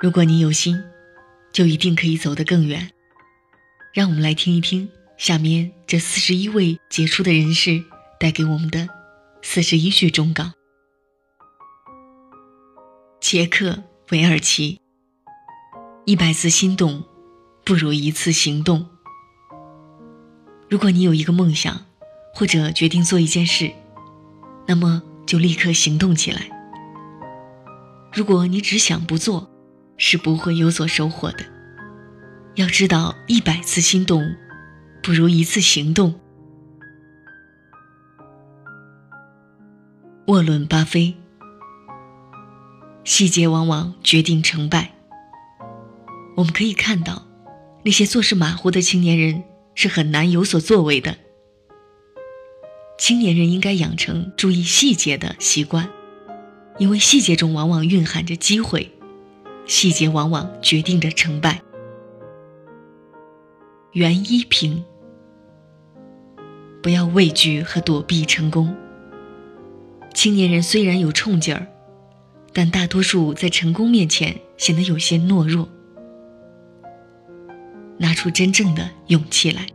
如果你有心，就一定可以走得更远。让我们来听一听下面这四十一位杰出的人士带给我们的四十一句忠告。杰克·韦尔奇：一百次心动，不如一次行动。如果你有一个梦想，或者决定做一件事，那么就立刻行动起来。如果你只想不做，是不会有所收获的。要知道，一百次心动，不如一次行动。沃伦·巴菲，细节往往决定成败。我们可以看到，那些做事马虎的青年人是很难有所作为的。青年人应该养成注意细节的习惯，因为细节中往往蕴含着机会。细节往往决定着成败。袁一平，不要畏惧和躲避成功。青年人虽然有冲劲儿，但大多数在成功面前显得有些懦弱。拿出真正的勇气来。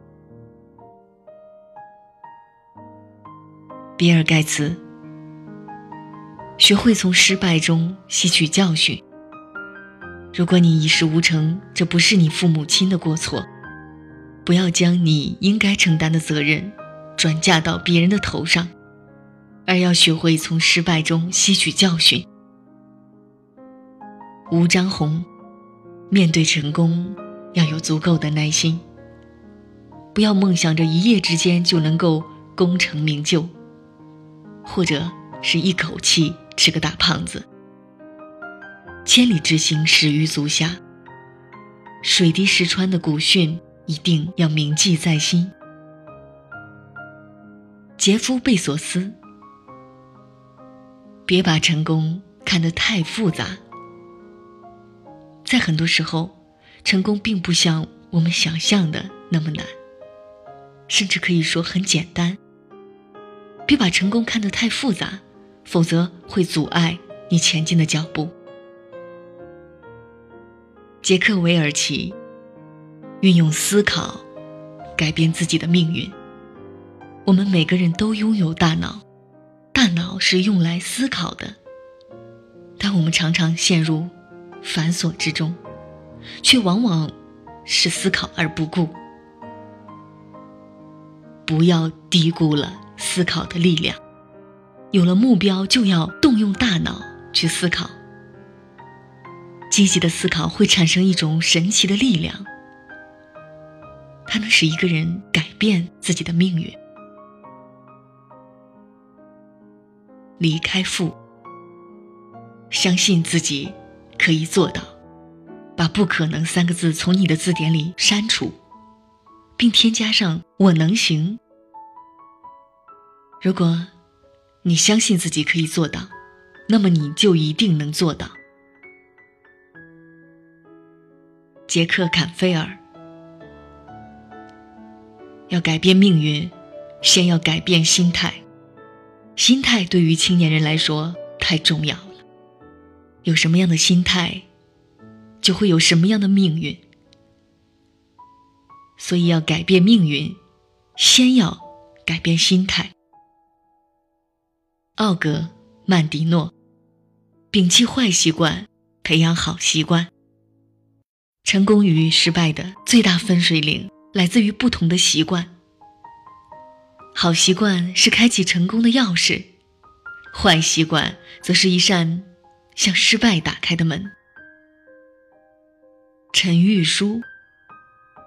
比尔盖茨，学会从失败中吸取教训。如果你一事无成，这不是你父母亲的过错，不要将你应该承担的责任转嫁到别人的头上，而要学会从失败中吸取教训。吴张红，面对成功要有足够的耐心，不要梦想着一夜之间就能够功成名就，或者是一口气吃个大胖子。千里之行，始于足下。水滴石穿的古训一定要铭记在心。杰夫·贝索斯，别把成功看得太复杂。在很多时候，成功并不像我们想象的那么难，甚至可以说很简单。别把成功看得太复杂，否则会阻碍你前进的脚步。杰克·韦尔奇，运用思考改变自己的命运。我们每个人都拥有大脑，大脑是用来思考的，但我们常常陷入繁琐之中，却往往是思考而不顾。不要低估了思考的力量，有了目标就要动用大脑去思考。积极的思考会产生一种神奇的力量，它能使一个人改变自己的命运。离开富，相信自己可以做到，把“不可能”三个字从你的字典里删除，并添加上“我能行”。如果你相信自己可以做到，那么你就一定能做到。杰克·坎菲尔要改变命运，先要改变心态。心态对于青年人来说太重要了。有什么样的心态，就会有什么样的命运。所以要改变命运，先要改变心态。奥格·曼迪诺，摒弃坏习惯，培养好习惯。成功与失败的最大分水岭来自于不同的习惯。好习惯是开启成功的钥匙，坏习惯则是一扇向失败打开的门。陈玉书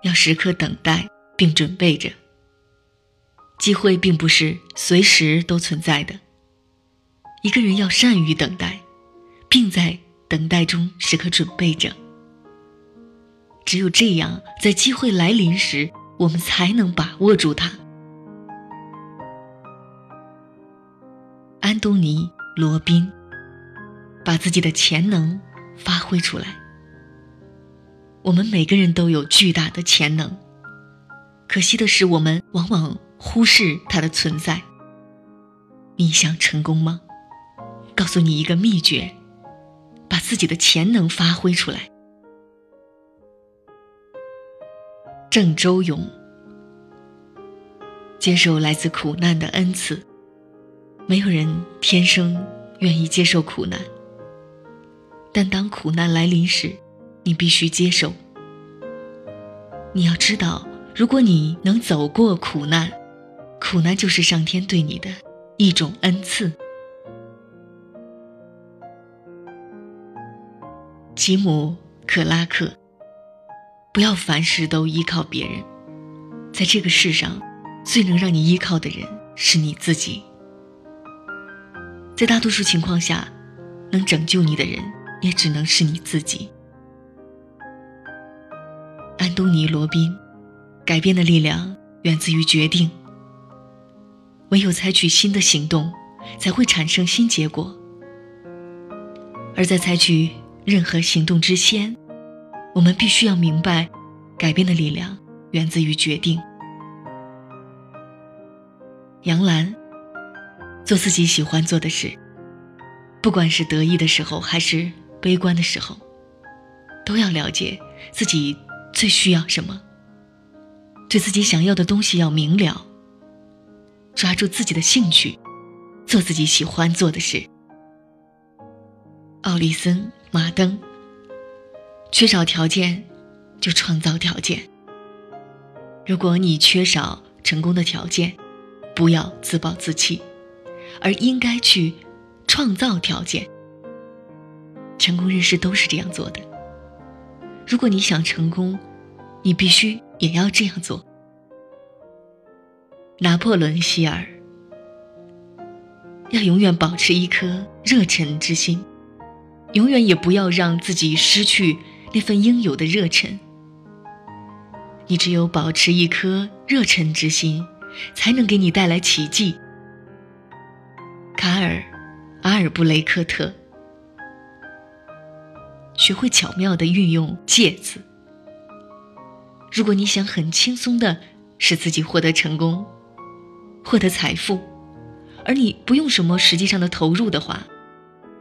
要时刻等待并准备着，机会并不是随时都存在的。一个人要善于等待，并在等待中时刻准备着。只有这样，在机会来临时，我们才能把握住它。安东尼·罗宾，把自己的潜能发挥出来。我们每个人都有巨大的潜能，可惜的是，我们往往忽视它的存在。你想成功吗？告诉你一个秘诀：把自己的潜能发挥出来。郑周勇，接受来自苦难的恩赐。没有人天生愿意接受苦难，但当苦难来临时，你必须接受。你要知道，如果你能走过苦难，苦难就是上天对你的一种恩赐。吉姆·克拉克。不要凡事都依靠别人，在这个世上，最能让你依靠的人是你自己。在大多数情况下，能拯救你的人也只能是你自己。安东尼·罗宾，改变的力量源自于决定。唯有采取新的行动，才会产生新结果。而在采取任何行动之前，我们必须要明白，改变的力量源自于决定。杨澜，做自己喜欢做的事，不管是得意的时候还是悲观的时候，都要了解自己最需要什么，对自己想要的东西要明了，抓住自己的兴趣，做自己喜欢做的事。奥利森·马登。缺少条件，就创造条件。如果你缺少成功的条件，不要自暴自弃，而应该去创造条件。成功人士都是这样做的。如果你想成功，你必须也要这样做。拿破仑·希尔要永远保持一颗热忱之心，永远也不要让自己失去。那份应有的热忱，你只有保持一颗热忱之心，才能给你带来奇迹。卡尔·阿尔布雷克特，学会巧妙的运用“借”字。如果你想很轻松的使自己获得成功、获得财富，而你不用什么实际上的投入的话，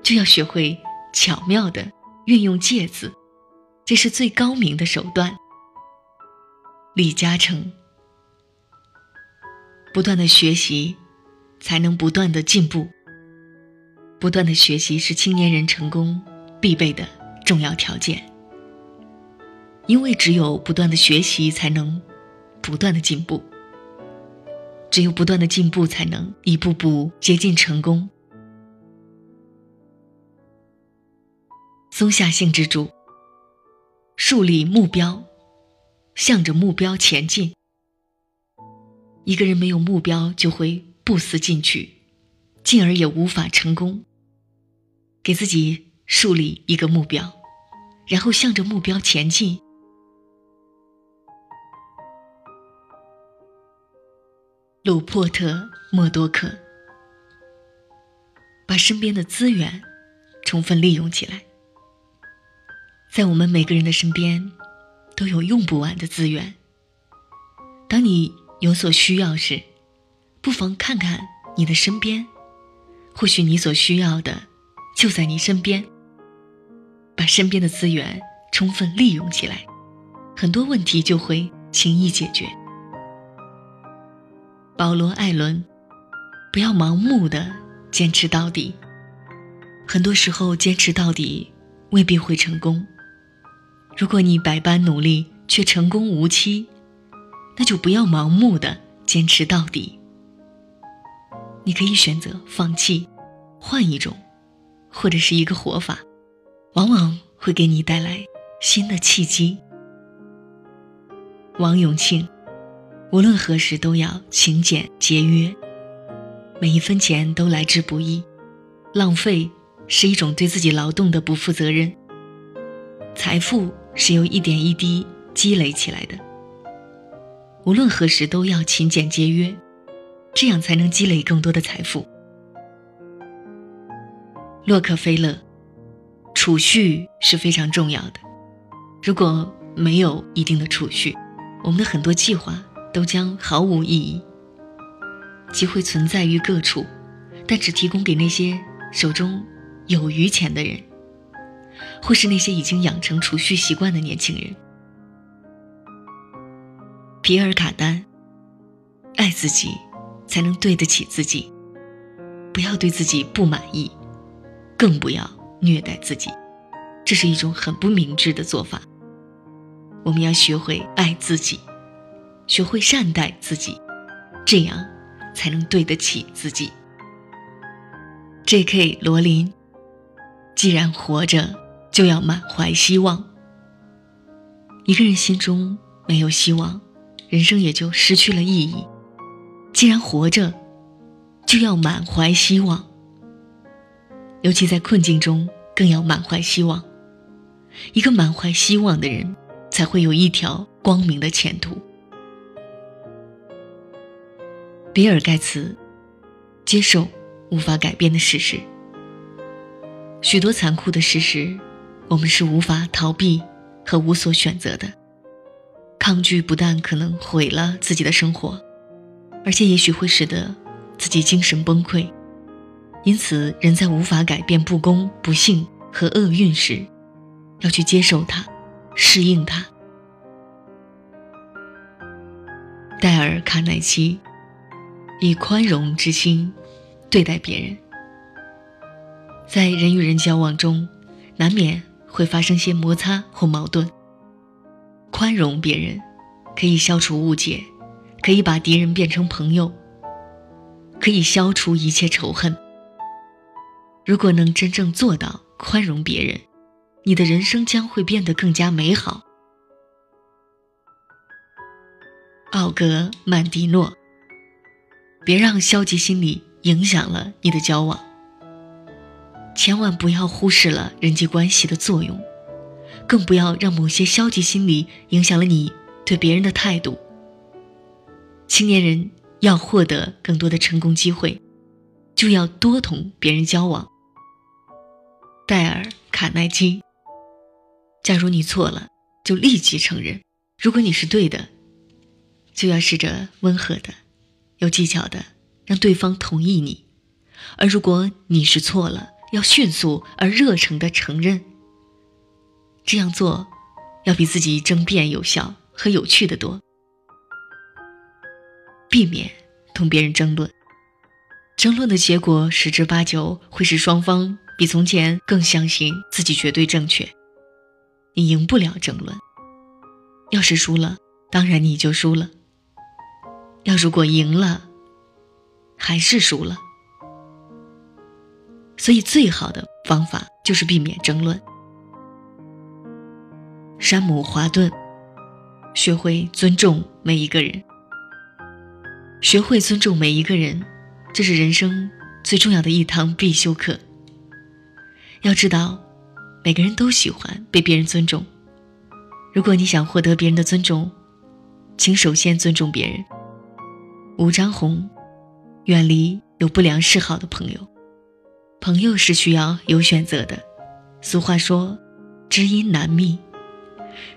就要学会巧妙的运用“借”字。这是最高明的手段。李嘉诚，不断的学习，才能不断的进步。不断的学习是青年人成功必备的重要条件。因为只有不断的学习，才能不断的进步。只有不断的进步，才能一步步接近成功。松下幸之助。树立目标，向着目标前进。一个人没有目标，就会不思进取，进而也无法成功。给自己树立一个目标，然后向着目标前进。鲁珀特·默多克，把身边的资源充分利用起来。在我们每个人的身边，都有用不完的资源。当你有所需要时，不妨看看你的身边，或许你所需要的就在你身边。把身边的资源充分利用起来，很多问题就会轻易解决。保罗·艾伦，不要盲目的坚持到底。很多时候，坚持到底未必会成功。如果你百般努力却成功无期，那就不要盲目的坚持到底。你可以选择放弃，换一种，或者是一个活法，往往会给你带来新的契机。王永庆，无论何时都要勤俭节约，每一分钱都来之不易，浪费是一种对自己劳动的不负责任。财富。是由一点一滴积累起来的。无论何时都要勤俭节约，这样才能积累更多的财富。洛克菲勒，储蓄是非常重要的。如果没有一定的储蓄，我们的很多计划都将毫无意义。机会存在于各处，但只提供给那些手中有余钱的人。或是那些已经养成储蓄习惯的年轻人。皮尔卡丹，爱自己，才能对得起自己。不要对自己不满意，更不要虐待自己，这是一种很不明智的做法。我们要学会爱自己，学会善待自己，这样才能对得起自己。J.K. 罗琳，既然活着，就要满怀希望。一个人心中没有希望，人生也就失去了意义。既然活着，就要满怀希望。尤其在困境中，更要满怀希望。一个满怀希望的人，才会有一条光明的前途。比尔·盖茨，接受。无法改变的事实，许多残酷的事实，我们是无法逃避和无所选择的。抗拒不但可能毁了自己的生活，而且也许会使得自己精神崩溃。因此，人在无法改变不公、不幸和厄运时，要去接受它，适应它。戴尔·卡耐基，以宽容之心。对待别人，在人与人交往中，难免会发生些摩擦或矛盾。宽容别人，可以消除误解，可以把敌人变成朋友，可以消除一切仇恨。如果能真正做到宽容别人，你的人生将会变得更加美好。奥格曼蒂诺，别让消极心理。影响了你的交往，千万不要忽视了人际关系的作用，更不要让某些消极心理影响了你对别人的态度。青年人要获得更多的成功机会，就要多同别人交往。戴尔·卡耐基。假如你错了，就立即承认；如果你是对的，就要试着温和的、有技巧的。让对方同意你，而如果你是错了，要迅速而热诚的承认。这样做，要比自己争辩有效和有趣的多。避免同别人争论，争论的结果十之八九会使双方比从前更相信自己绝对正确。你赢不了争论，要是输了，当然你就输了。要如果赢了。还是输了，所以最好的方法就是避免争论。山姆·华顿，学会尊重每一个人，学会尊重每一个人，这是人生最重要的一堂必修课。要知道，每个人都喜欢被别人尊重。如果你想获得别人的尊重，请首先尊重别人。吴张红。远离有不良嗜好的朋友，朋友是需要有选择的。俗话说，知音难觅。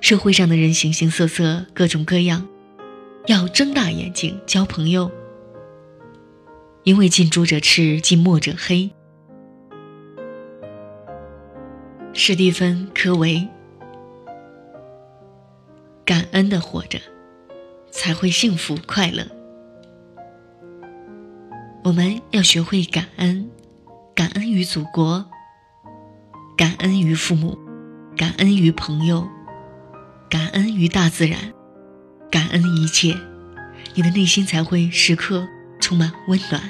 社会上的人形形色色，各种各样，要睁大眼睛交朋友。因为近朱者赤，近墨者黑。史蒂芬·科维，感恩的活着，才会幸福快乐。我们要学会感恩，感恩于祖国，感恩于父母，感恩于朋友，感恩于大自然，感恩一切，你的内心才会时刻充满温暖。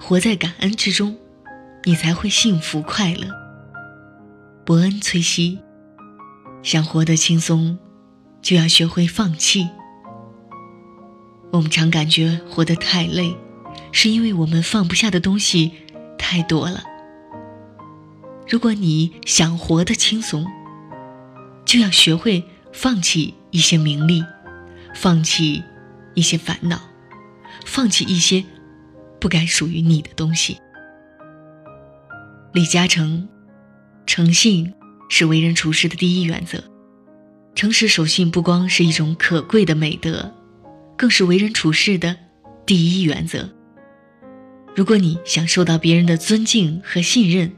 活在感恩之中，你才会幸福快乐。伯恩·崔西，想活得轻松，就要学会放弃。我们常感觉活得太累。是因为我们放不下的东西太多了。如果你想活得轻松，就要学会放弃一些名利，放弃一些烦恼，放弃一些不该属于你的东西。李嘉诚，诚信是为人处事的第一原则。诚实守信不光是一种可贵的美德，更是为人处事的第一原则。如果你想受到别人的尊敬和信任，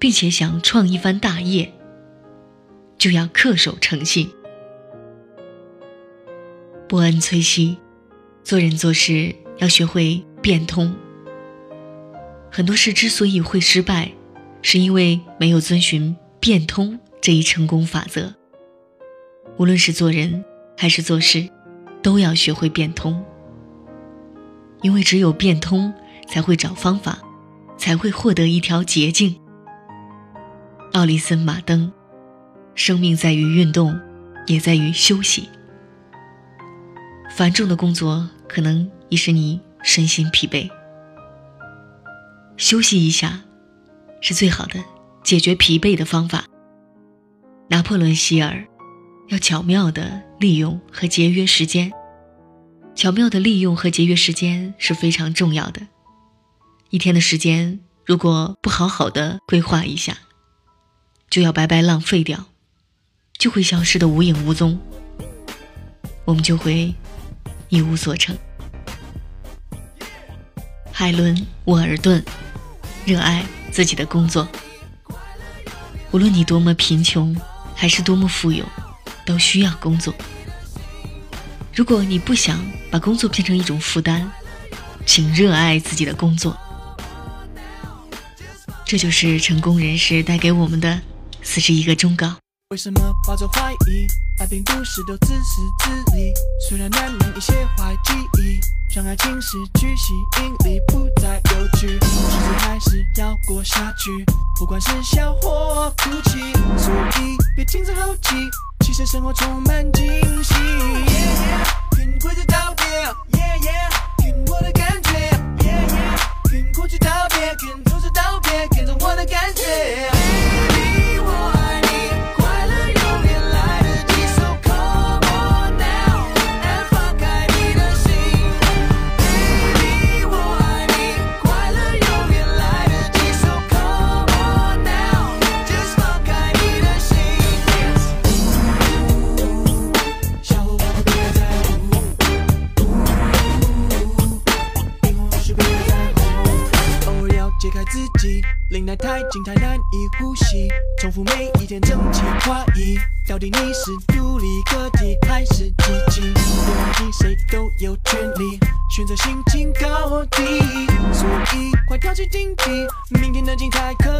并且想创一番大业，就要恪守诚信。伯恩·崔西，做人做事要学会变通。很多事之所以会失败，是因为没有遵循变通这一成功法则。无论是做人还是做事，都要学会变通。因为只有变通，才会找方法，才会获得一条捷径。奥利森·马登，生命在于运动，也在于休息。繁重的工作可能已使你身心疲惫。休息一下，是最好的解决疲惫的方法。拿破仑·希尔要巧妙的利用和节约时间。巧妙的利用和节约时间是非常重要的。一天的时间如果不好好的规划一下，就要白白浪费掉，就会消失的无影无踪。我们就会一无所成。海伦·沃尔顿。热爱自己的工作，无论你多么贫穷，还是多么富有，都需要工作。如果你不想把工作变成一种负担，请热爱自己的工作。这就是成功人士带给我们的四十一个忠告。为什么抱着怀疑？爱并不是都自私自利，虽然难免一些坏记忆，让爱情失去吸引力，不再有趣，日子还是要过下去，不管是笑或哭泣，所以别停止好奇，其实生活充满惊静态难以呼吸，重复每一天整齐划一。到底你是独立个体还是机器？别忘记谁都有权利选择心情高低，所以快跳起竞技，明天的精彩可。